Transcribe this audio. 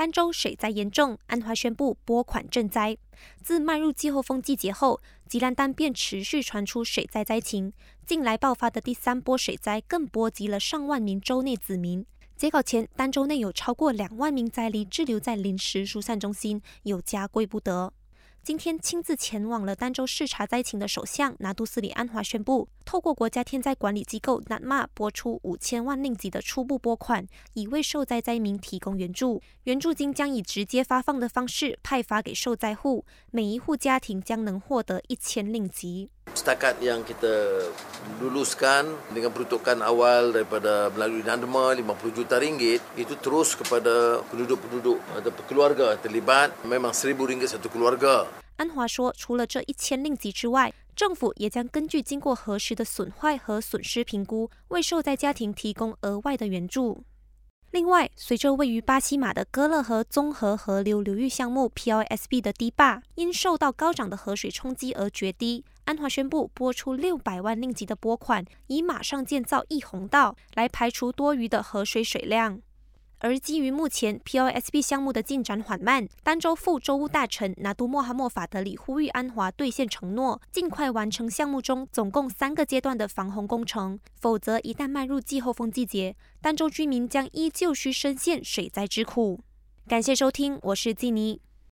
儋州水灾严重，安华宣布拨款赈灾。自迈入季候风季节后，吉兰丹便持续传出水灾灾情。近来爆发的第三波水灾，更波及了上万名州内子民。截稿前，儋州内有超过两万名灾民滞留在临时疏散中心，有家归不得。今天亲自前往了儋州视察灾情的首相拿督斯里安华宣布，透过国家天灾管理机构 NADMA 拨出五千万令吉的初步拨款，以为受灾灾民提供援助。援助金将以直接发放的方式派发给受灾户，每一户家庭将能获得一千令吉。Setakat yang kita luluskan dengan peruntukan awal daripada melalui NADMA 50 juta ringgit itu terus kepada penduduk-penduduk atau keluarga terlibat memang seribu ringgit satu keluarga. 安华说，除了这一千令吉之外，政府也将根据经过核实的损坏和损失评估，为受灾家庭提供额外的援助。 另外，随着位于巴西马的哥勒河综合河流流域项目 （PLSB） 的堤坝因受到高涨的河水冲击而决堤，安华宣布拨出六百万令吉的拨款，以马上建造溢洪道，来排除多余的河水水量。而基于目前 POSB 项目的进展缓慢，丹州副州务大臣拿督莫哈默法德里呼吁安华兑现承诺，尽快完成项目中总共三个阶段的防洪工程，否则一旦迈入季候风季节，丹州居民将依旧需深陷水灾之苦。感谢收听，我是季尼。